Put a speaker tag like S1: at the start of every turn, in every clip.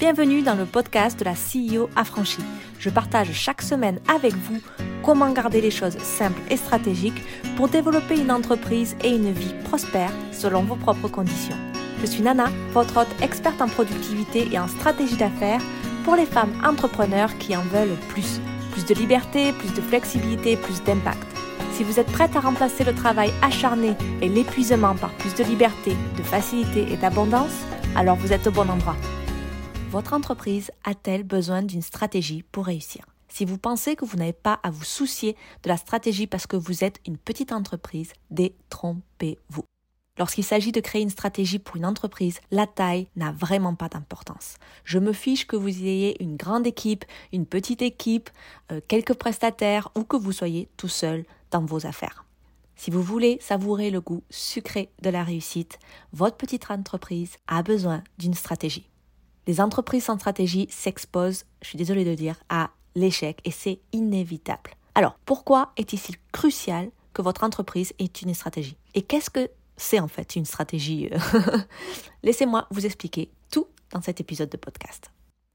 S1: Bienvenue dans le podcast de la CEO affranchie. Je partage chaque semaine avec vous comment garder les choses simples et stratégiques pour développer une entreprise et une vie prospère selon vos propres conditions. Je suis Nana, votre hôte experte en productivité et en stratégie d'affaires pour les femmes entrepreneurs qui en veulent plus. Plus de liberté, plus de flexibilité, plus d'impact. Si vous êtes prête à remplacer le travail acharné et l'épuisement par plus de liberté, de facilité et d'abondance, alors vous êtes au bon endroit. Votre entreprise a-t-elle besoin d'une stratégie pour réussir? Si vous pensez que vous n'avez pas à vous soucier de la stratégie parce que vous êtes une petite entreprise, détrompez-vous. Lorsqu'il s'agit de créer une stratégie pour une entreprise, la taille n'a vraiment pas d'importance. Je me fiche que vous ayez une grande équipe, une petite équipe, euh, quelques prestataires ou que vous soyez tout seul dans vos affaires. Si vous voulez savourer le goût sucré de la réussite, votre petite entreprise a besoin d'une stratégie. Les entreprises sans stratégie s'exposent, je suis désolée de dire, à l'échec et c'est inévitable. Alors, pourquoi est-il crucial que votre entreprise ait une stratégie? Et qu'est-ce que c'est en fait une stratégie? Laissez-moi vous expliquer tout dans cet épisode de podcast.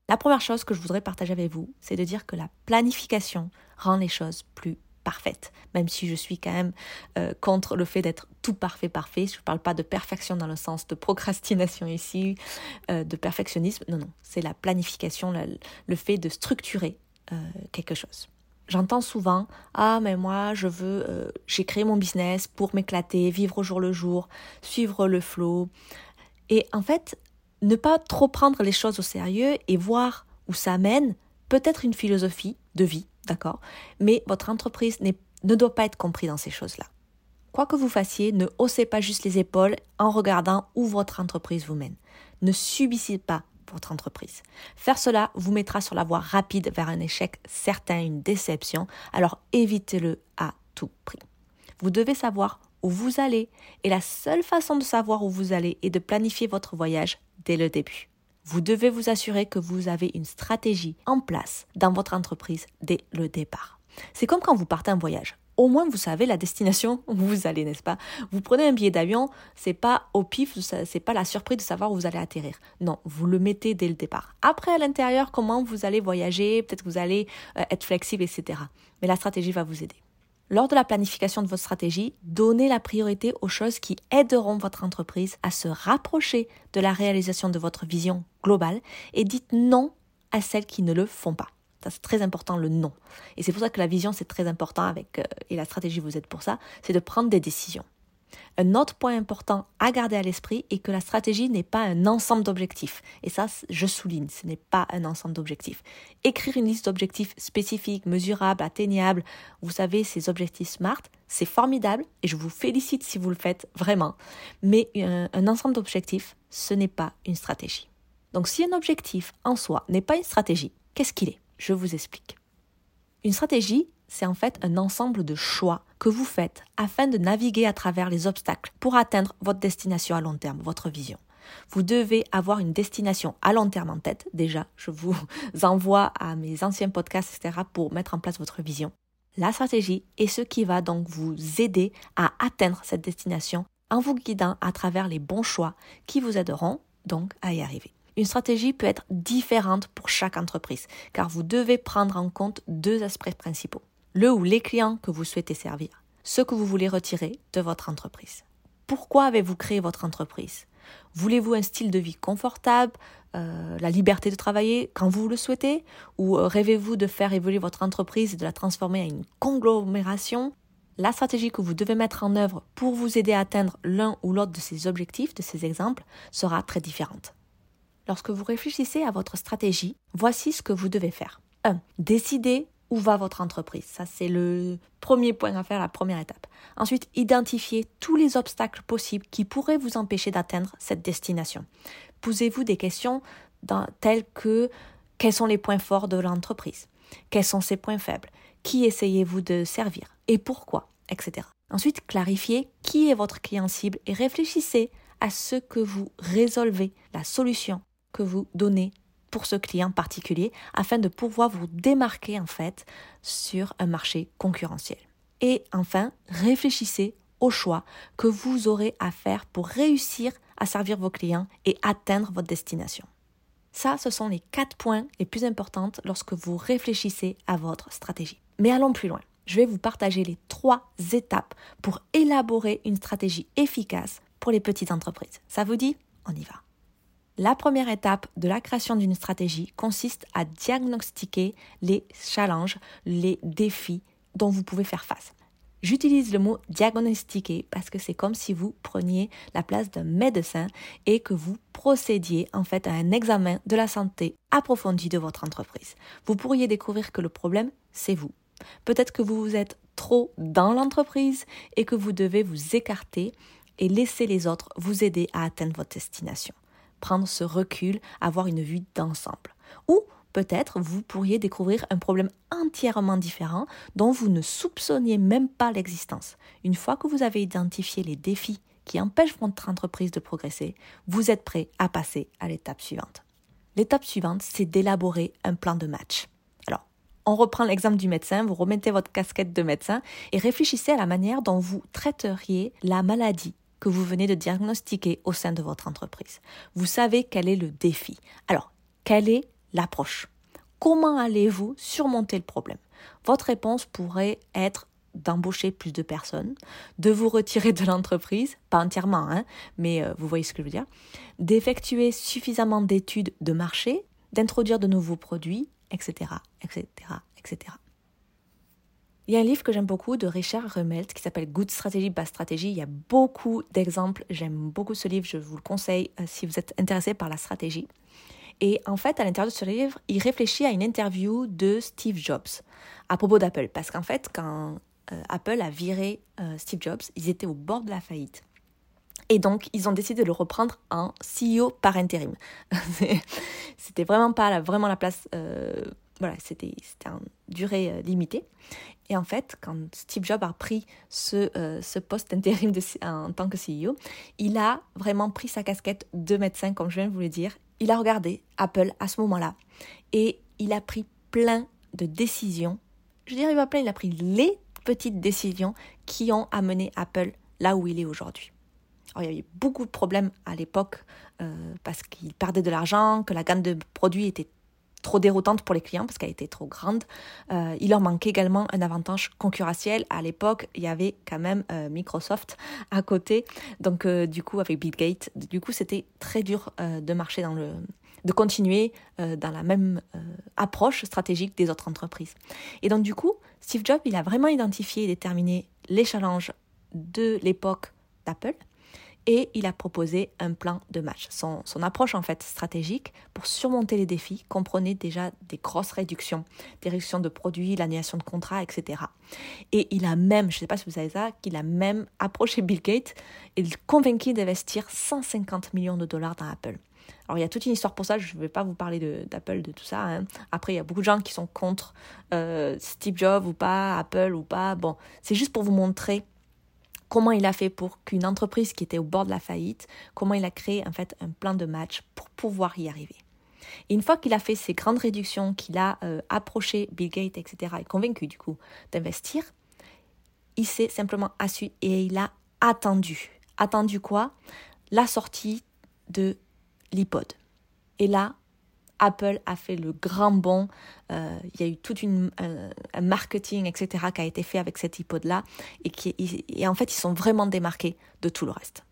S1: La première chose que je voudrais partager avec vous, c'est de dire que la planification rend les choses plus parfaite, même si je suis quand même euh, contre le fait d'être tout parfait, parfait. Je ne parle pas de perfection dans le sens de procrastination ici, euh, de perfectionnisme. Non, non, c'est la planification, le, fait de structurer euh, quelque chose. J'entends souvent ah mais moi je veux j'ai créé mon business pour m'éclater, vivre au jour le jour, suivre le flow et en fait ne pas trop prendre les choses au sérieux et voir où ça mène peut-être une philosophie de vie d'accord Mais votre entreprise ne doit pas être comprise dans ces choses-là. Quoi que vous fassiez, ne haussez pas juste les épaules en regardant où votre entreprise vous mène. Ne subissez pas votre entreprise. Faire cela vous mettra sur la voie rapide vers un échec certain, une déception, alors évitez-le à tout prix. Vous devez savoir où vous allez et la seule façon de savoir où vous allez est de planifier votre voyage dès le début. Vous devez vous assurer que vous avez une stratégie en place dans votre entreprise dès le départ. C'est comme quand vous partez en voyage. Au moins vous savez la destination où vous allez, n'est-ce pas? Vous prenez un billet d'avion, c'est pas au pif, c'est pas la surprise de savoir où vous allez atterrir. Non, vous le mettez dès le départ. Après à l'intérieur, comment vous allez voyager, peut-être que vous allez euh, être flexible, etc. Mais la stratégie va vous aider. Lors de la planification de votre stratégie, donnez la priorité aux choses qui aideront votre entreprise à se rapprocher de la réalisation de votre vision globale et dites non à celles qui ne le font pas. c'est très important le non. Et c'est pour ça que la vision c'est très important avec euh, et la stratégie vous aide pour ça, c'est de prendre des décisions. Un autre point important à garder à l'esprit est que la stratégie n'est pas un ensemble d'objectifs. Et ça, je souligne, ce n'est pas un ensemble d'objectifs. Écrire une liste d'objectifs spécifiques, mesurables, atteignables, vous savez, ces objectifs SMART, c'est formidable et je vous félicite si vous le faites vraiment. Mais un, un ensemble d'objectifs, ce n'est pas une stratégie. Donc si un objectif en soi n'est pas une stratégie, qu'est-ce qu'il est? Je vous explique. Une stratégie, c'est en fait un ensemble de choix que vous faites afin de naviguer à travers les obstacles pour atteindre votre destination à long terme, votre vision. Vous devez avoir une destination à long terme en tête. Déjà, je vous envoie à mes anciens podcasts, etc., pour mettre en place votre vision. La stratégie est ce qui va donc vous aider à atteindre cette destination en vous guidant à travers les bons choix qui vous aideront donc à y arriver. Une stratégie peut être différente pour chaque entreprise, car vous devez prendre en compte deux aspects principaux le ou les clients que vous souhaitez servir, ce que vous voulez retirer de votre entreprise. Pourquoi avez-vous créé votre entreprise? Voulez-vous un style de vie confortable, euh, la liberté de travailler quand vous le souhaitez? Ou euh, rêvez-vous de faire évoluer votre entreprise et de la transformer en une conglomération? La stratégie que vous devez mettre en œuvre pour vous aider à atteindre l'un ou l'autre de ces objectifs, de ces exemples, sera très différente. Lorsque vous réfléchissez à votre stratégie, voici ce que vous devez faire. 1. Décidez où va votre entreprise. Ça, c'est le premier point à faire, la première étape. Ensuite, identifiez tous les obstacles possibles qui pourraient vous empêcher d'atteindre cette destination. Posez-vous des questions telles que quels sont les points forts de l'entreprise? Quels sont ses points faibles? Qui essayez-vous de servir? Et pourquoi? Etc. Ensuite, clarifiez qui est votre client cible et réfléchissez à ce que vous résolvez, la solution que vous donnez pour ce client particulier afin de pouvoir vous démarquer en fait sur un marché concurrentiel. Et enfin, réfléchissez au choix que vous aurez à faire pour réussir à servir vos clients et atteindre votre destination. Ça, ce sont les quatre points les plus importants lorsque vous réfléchissez à votre stratégie. Mais allons plus loin. Je vais vous partager les trois étapes pour élaborer une stratégie efficace pour les petites entreprises. Ça vous dit? On y va. La première étape de la création d'une stratégie consiste à diagnostiquer les challenges, les défis dont vous pouvez faire face. J'utilise le mot diagnostiquer parce que c'est comme si vous preniez la place d'un médecin et que vous procédiez en fait à un examen de la santé approfondi de votre entreprise. Vous pourriez découvrir que le problème, c'est vous. Peut-être que vous vous êtes trop dans l'entreprise et que vous devez vous écarter et laisser les autres vous aider à atteindre votre destination prendre ce recul, avoir une vue d'ensemble. Ou peut-être vous pourriez découvrir un problème entièrement différent dont vous ne soupçonniez même pas l'existence. Une fois que vous avez identifié les défis qui empêchent votre entreprise de progresser, vous êtes prêt à passer à l'étape suivante. L'étape suivante, c'est d'élaborer un plan de match. Alors, on reprend l'exemple du médecin, vous remettez votre casquette de médecin et réfléchissez à la manière dont vous traiteriez la maladie que vous venez de diagnostiquer au sein de votre entreprise. Vous savez quel est le défi. Alors, quelle est l'approche? Comment allez-vous surmonter le problème? Votre réponse pourrait être d'embaucher plus de personnes, de vous retirer de l'entreprise, pas entièrement, hein, mais euh, vous voyez ce que je veux dire, d'effectuer suffisamment d'études de marché, d'introduire de nouveaux produits, etc., etc., etc. Il y a un livre que j'aime beaucoup de Richard Remelt qui s'appelle Good Strategy, Bad Strategy. Il y a beaucoup d'exemples. J'aime beaucoup ce livre. Je vous le conseille euh, si vous êtes intéressé par la stratégie. Et en fait, à l'intérieur de ce livre, il réfléchit à une interview de Steve Jobs à propos d'Apple. Parce qu'en fait, quand euh, Apple a viré euh, Steve Jobs, ils étaient au bord de la faillite. Et donc, ils ont décidé de le reprendre en CEO par intérim. c'était vraiment pas la, vraiment la place. Voilà, c'était en durée limitée. Et en fait, quand Steve Jobs a pris ce, euh, poste d'intérim en tant que CEO, il a vraiment pris sa casquette de médecin, comme je viens de vous le dire. Il a regardé Apple à ce moment-là et il a pris plein de décisions. Je dirais pas plein, il a pris les petites décisions qui ont amené Apple là où il est aujourd'hui. Alors, il y avait beaucoup de problèmes à l'époque euh, parce qu'il perdait de l'argent, que la gamme de produits était trop déroutante pour les clients parce qu'elle était trop grande. Euh, il leur manquait également un avantage concurrentiel. À l'époque, il y avait quand même euh, Microsoft à côté. Donc, euh, du coup, avec Bill Gates, du coup, c'était très dur de marcher dans le de continuer dans la même approche stratégique des autres entreprises. Et donc du coup, Steve Jobs, il a vraiment identifié et déterminé les challenges de l'époque d'Apple et il a proposé un plan de match. Son, approche en fait stratégique pour surmonter les défis comprenait déjà des grosses réductions, des réductions de produits, l'annulation de contrats, etc. Et il a même, je ne sais pas si vous savez ça, qu'il a même approché Bill Gates et convaincu d'investir 150 millions de dollars dans Apple. Alors il y a toute une histoire pour ça, je ne vais pas vous parler d'Apple, de, tout ça. Hein. Après, il y a beaucoup de gens qui sont contre euh, Steve Jobs ou pas, Apple ou pas. Bon, c'est juste pour vous montrer comment il a fait pour qu'une entreprise qui était au bord de la faillite, comment il a créé en fait un plan de match pour pouvoir y arriver. Et une fois qu'il a fait ces grandes réductions, qu'il a euh, approché Bill Gates, etc., et convaincu du coup d'investir, il s'est simplement assis et il a attendu. Attendu quoi? La sortie de l'iPod. Et là, Apple a fait le grand bond. Euh, il y a eu tout une, un, marketing, etc., qui a été fait avec cette iPod-là. Et, et en fait, ils sont vraiment démarqués de tout le reste.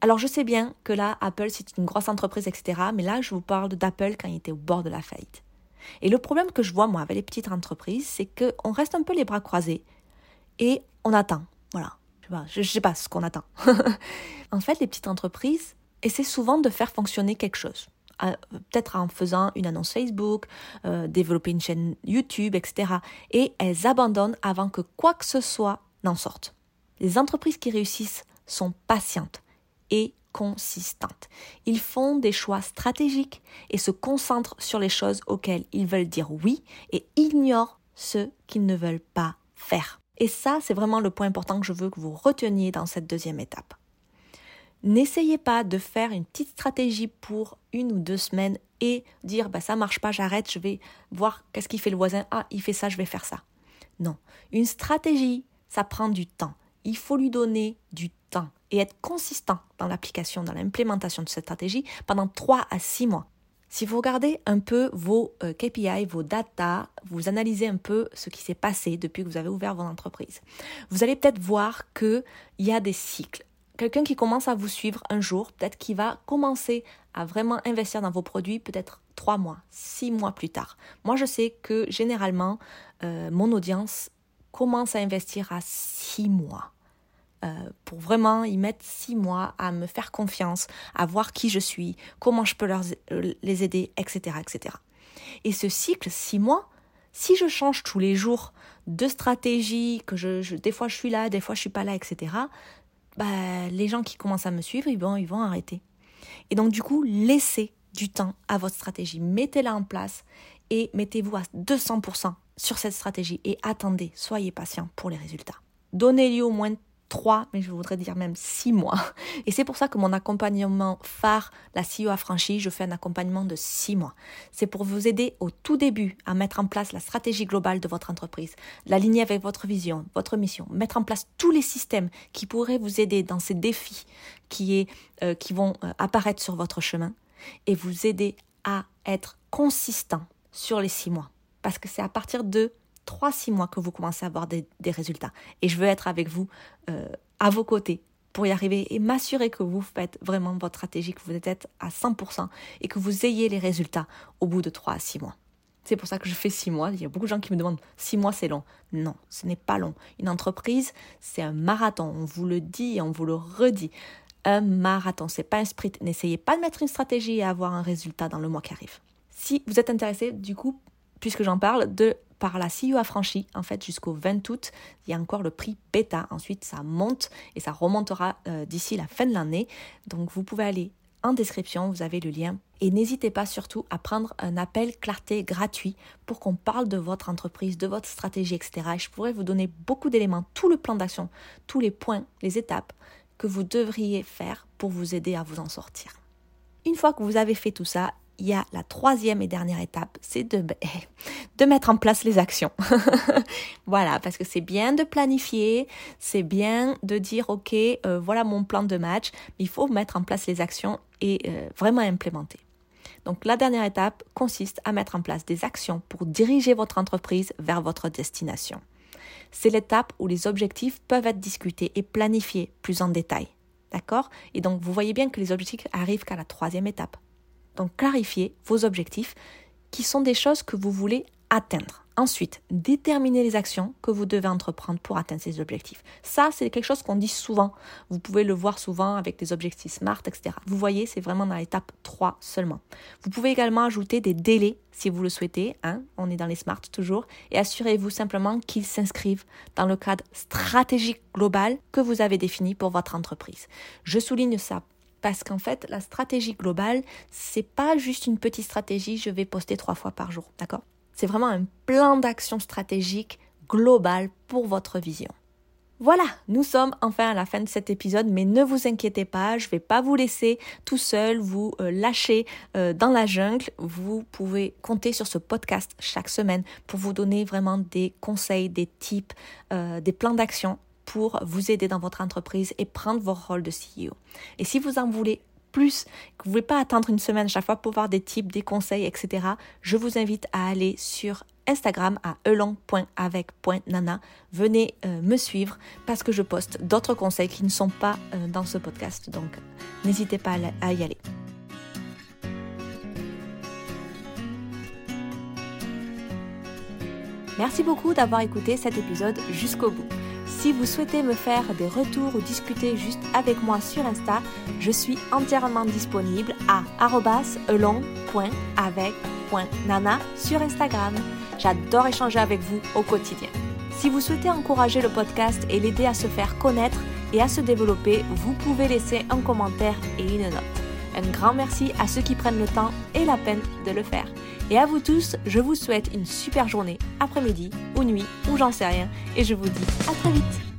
S1: Alors, je sais bien que là, Apple, c'est une grosse entreprise, etc. Mais là, je vous parle d'Apple quand il était au bord de la faillite. Et le problème que je vois, moi, avec les petites entreprises, c'est qu'on reste un peu les bras croisés et on attend. Voilà. Je ne sais pas ce qu'on attend. en fait, les petites entreprises essaient souvent de faire fonctionner quelque chose peut-être en faisant une annonce Facebook, euh, développer une chaîne YouTube, etc. Et elles abandonnent avant que quoi que ce soit n'en sorte. Les entreprises qui réussissent sont patientes et consistantes. Ils font des choix stratégiques et se concentrent sur les choses auxquelles ils veulent dire oui et ignorent ceux qu'ils ne veulent pas faire. Et ça, c'est vraiment le point important que je veux que vous reteniez dans cette deuxième étape. N'essayez pas de faire une petite stratégie pour une ou deux semaines et dire bah ça marche pas, j'arrête, je vais voir qu'est-ce qu'il fait le voisin. Ah, il fait ça, je vais faire ça. Non, une stratégie, ça prend du temps. Il faut lui donner du temps et être consistant dans l'application, dans l'implémentation de cette stratégie pendant trois à six mois. Si vous regardez un peu vos euh, KPI, vos data, vous analysez un peu ce qui s'est passé depuis que vous avez ouvert votre entreprise, vous allez peut-être voir qu'il y a des cycles. Quelqu'un qui commence à vous suivre un jour, peut-être qu'il va commencer à vraiment investir dans vos produits peut-être trois mois, six mois plus tard. Moi, je sais que généralement, euh, mon audience commence à investir à six mois. Euh, pour vraiment y mettre six mois à me faire confiance, à voir qui je suis, comment je peux euh, les aider, etc., etc. Et ce cycle, six mois, si je change tous les jours de stratégie, que je, des fois je suis là, des fois je suis pas là, etc., bah, les gens qui commencent à me suivre, ils vont, ils vont arrêter. Et donc du coup, laissez du temps à votre stratégie, mettez-la en place et mettez-vous à 200% sur cette stratégie et attendez, soyez patient pour les résultats. Donnez-lui au moins 3, mais je voudrais dire même 6 mois. Et c'est pour ça que mon accompagnement phare, la CEO affranchie, je fais un accompagnement de 6 mois. C'est pour vous aider au tout début à mettre en place la stratégie globale de votre entreprise, l'aligner avec votre vision, votre mission, mettre en place tous les systèmes qui pourraient vous aider dans ces défis qui, euh, qui vont euh, apparaître sur votre chemin et vous aider à être consistant sur les 6 mois. Parce que c'est à partir de 3-6 mois que vous commencez à avoir des, résultats. Et je veux être avec vous euh, à vos côtés pour y arriver et m'assurer que vous faites vraiment votre stratégie, que vous êtes à 100% et que vous ayez les résultats au bout de 3 à 6 mois. C'est pour ça que je fais 6 mois. Il y a beaucoup de gens qui me demandent 6 mois c'est long. Non, ce n'est pas long. Une entreprise, c'est un marathon. On vous le dit et on vous le redit. Un marathon, c'est pas un sprint. N'essayez pas de mettre une stratégie et avoir un résultat dans le mois qui arrive. Si vous êtes intéressé, du coup, puisque j'en parle, de par la CEO affranchie, en fait, jusqu'au 20 août, il y a encore le prix bêta. Ensuite, ça monte et ça remontera euh, d'ici la fin de l'année. Donc, vous pouvez aller en description, vous avez le lien. Et n'hésitez pas surtout à prendre un appel clarté gratuit pour qu'on parle de votre entreprise, de votre stratégie, etc. Et je pourrais vous donner beaucoup d'éléments, tout le plan d'action, tous les points, les étapes que vous devriez faire pour vous aider à vous en sortir. Une fois que vous avez fait tout ça, il y a la troisième et dernière étape, c'est de, mettre en place les actions. voilà, parce que c'est bien de planifier, c'est bien de dire, OK, euh, voilà mon plan de match, mais il faut mettre en place les actions et euh, vraiment implémenter. Donc la dernière étape consiste à mettre en place des actions pour diriger votre entreprise vers votre destination. C'est l'étape où les objectifs peuvent être discutés et planifiés plus en détail. D'accord? Et donc vous voyez bien que les objectifs arrivent qu'à la troisième étape. Donc clarifiez vos objectifs qui sont des choses que vous voulez atteindre. Ensuite, déterminez les actions que vous devez entreprendre pour atteindre ces objectifs. Ça, c'est quelque chose qu'on dit souvent. Vous pouvez le voir souvent avec des objectifs SMART, etc. Vous voyez, c'est vraiment dans l'étape 3 seulement. Vous pouvez également ajouter des délais si vous le souhaitez. Hein. On est dans les SMART toujours. Et assurez-vous simplement qu'ils s'inscrivent dans le cadre stratégique global que vous avez défini pour votre entreprise. Je souligne ça parce qu'en fait, la stratégie globale, c'est pas juste une petite stratégie, je vais poster trois fois par jour, d'accord? C'est vraiment un plan d'action stratégique global pour votre vision. Voilà, nous sommes enfin à la fin de cet épisode, mais ne vous inquiétez pas, je ne vais pas vous laisser tout seul, vous euh, lâcher euh, dans la jungle. Vous pouvez compter sur ce podcast chaque semaine pour vous donner vraiment des conseils, des tips, euh, des plans d'action pour vous aider dans votre entreprise et prendre vos rôles de CEO. Et si vous en voulez plus, que vous ne voulez pas attendre une semaine chaque fois pour voir des tips, des conseils, etc., je vous invite à aller sur Instagram à elong.avec.nana. Venez euh, me suivre parce que je poste d'autres conseils qui ne sont pas euh, dans ce podcast. Donc, n'hésitez pas à y aller. Merci beaucoup d'avoir écouté cet épisode jusqu'au bout. Si vous souhaitez me faire des retours ou discuter juste avec moi sur Insta, je suis entièrement disponible à elong.avec.nana sur Instagram. J'adore échanger avec vous au quotidien. Si vous souhaitez encourager le podcast et l'aider à se faire connaître et à se développer, vous pouvez laisser un commentaire et une note. Un grand merci à ceux qui prennent le temps et la peine de le faire. Et à vous tous, je vous souhaite une super journée, après-midi ou nuit ou j'en sais rien. Et je vous dis à très vite.